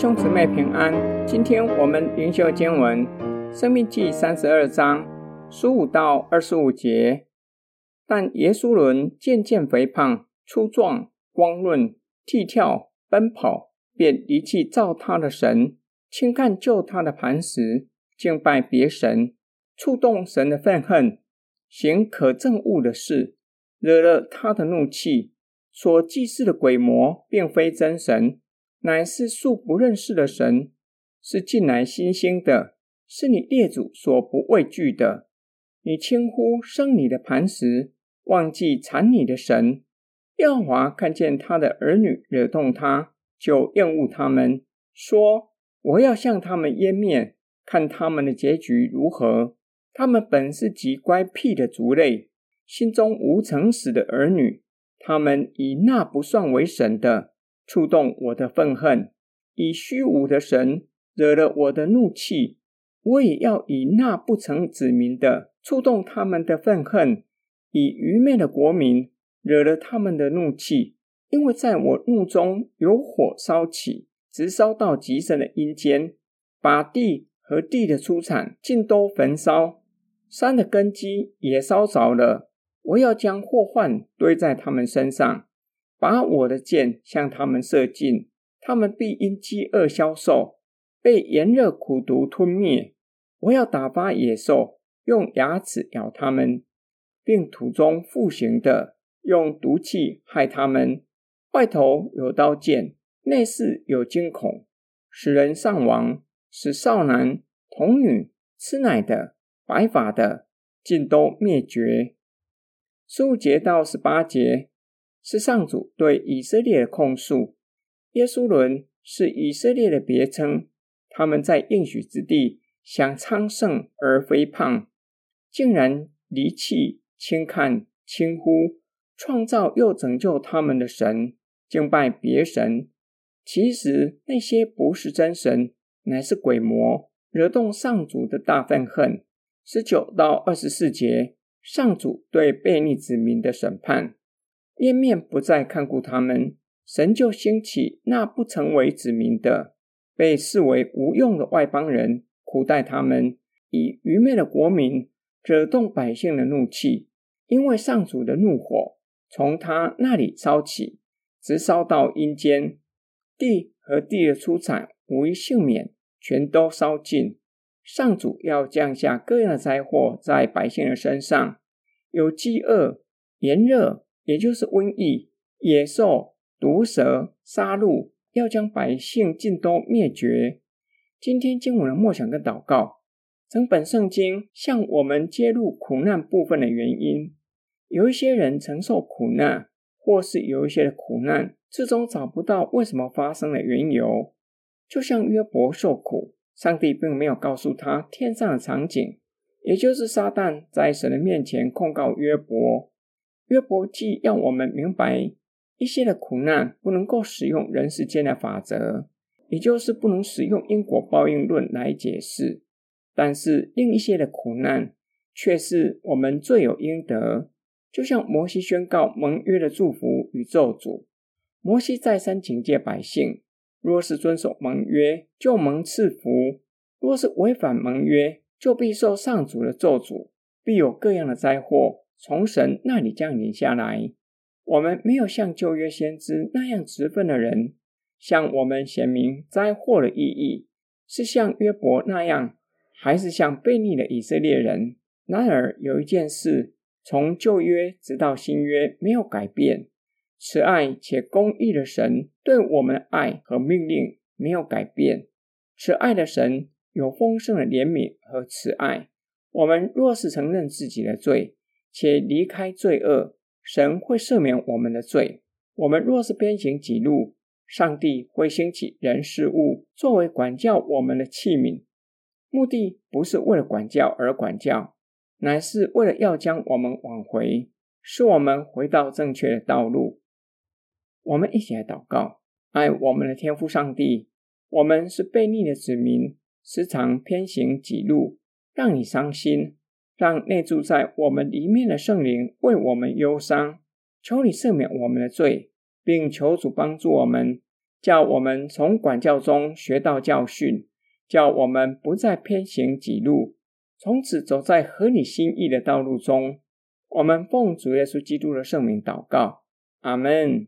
兄姊妹平安。今天我们灵修经文《生命记》三十二章十五到二十五节。但耶稣伦渐渐肥胖、粗壮、光润、剃跳、奔跑，便离弃造他的神，轻看救他的磐石，敬拜别神，触动神的愤恨，行可憎恶的事，惹了他的怒气。所祭祀的鬼魔，并非真神。乃是素不认识的神，是近来新兴的，是你列祖所不畏惧的。你轻忽生你的磐石，忘记产你的神。耶和华看见他的儿女惹动他，就厌恶他们，说：“我要向他们湮灭，看他们的结局如何。他们本是极乖僻的族类，心中无诚实的儿女。他们以那不算为神的。”触动我的愤恨，以虚无的神惹了我的怒气，我也要以那不成子民的触动他们的愤恨，以愚昧的国民惹了他们的怒气，因为在我怒中有火烧起，直烧到极深的阴间，把地和地的出产尽都焚烧，山的根基也烧着了。我要将祸患堆在他们身上。把我的箭向他们射尽，他们必因饥饿消瘦，被炎热苦毒吞灭。我要打发野兽，用牙齿咬他们，并土中复行的用毒气害他们。外头有刀剑，内室有惊恐，使人丧亡，使少男童女、吃奶的、白发的，尽都灭绝。十五节到十八节。是上主对以色列的控诉。耶书伦是以色列的别称，他们在应许之地想昌盛而肥胖，竟然离弃、轻看、轻忽创造又拯救他们的神，敬拜别神。其实那些不是真神，乃是鬼魔，惹动上主的大愤恨。十九到二十四节，上主对悖逆子民的审判。湮灭不再看顾他们，神就兴起那不成为子民的，被视为无用的外邦人，苦待他们，以愚昧的国民惹动百姓的怒气，因为上主的怒火从他那里烧起，直烧到阴间，地和地的出产无一幸免，全都烧尽。上主要降下各样的灾祸在百姓的身上，有饥饿、炎热。也就是瘟疫、野兽、毒蛇、杀戮，要将百姓尽都灭绝。今天经文的默想跟祷告，整本圣经向我们揭露苦难部分的原因。有一些人承受苦难，或是有一些的苦难，最终找不到为什么发生的缘由。就像约伯受苦，上帝并没有告诉他天上的场景，也就是撒旦在神的面前控告约伯。约伯记让我们明白，一些的苦难不能够使用人世间的法则，也就是不能使用因果报应论来解释。但是另一些的苦难却是我们罪有应得。就像摩西宣告盟约的祝福与咒诅，摩西再三警戒百姓：若是遵守盟约，就蒙赐福；若是违反盟约，就必受上主的咒诅，必有各样的灾祸。从神那里降临下来，我们没有像旧约先知那样直奔的人，向我们显明灾祸的意义，是像约伯那样，还是像悖逆的以色列人？然而有一件事，从旧约直到新约没有改变，慈爱且公义的神对我们的爱和命令没有改变。慈爱的神有丰盛的怜悯和慈爱，我们若是承认自己的罪，且离开罪恶，神会赦免我们的罪。我们若是偏行己路，上帝会兴起人事物作为管教我们的器皿。目的不是为了管教而管教，乃是为了要将我们挽回，使我们回到正确的道路。我们一起来祷告：爱我们的天父上帝，我们是悖逆的子民，时常偏行己路，让你伤心。让内住在我们里面的圣灵为我们忧伤，求你赦免我们的罪，并求主帮助我们，叫我们从管教中学到教训，叫我们不再偏行己路，从此走在合你心意的道路中。我们奉主耶稣基督的圣名祷告，阿门。